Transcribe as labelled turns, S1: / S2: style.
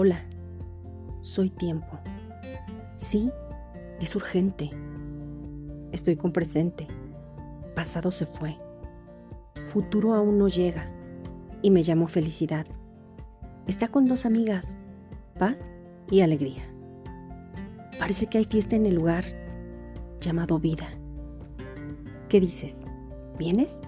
S1: Hola, soy tiempo. Sí, es urgente. Estoy con presente. Pasado se fue. Futuro aún no llega. Y me llamo felicidad. Está con dos amigas, paz y alegría. Parece que hay fiesta en el lugar llamado vida. ¿Qué dices? ¿Vienes?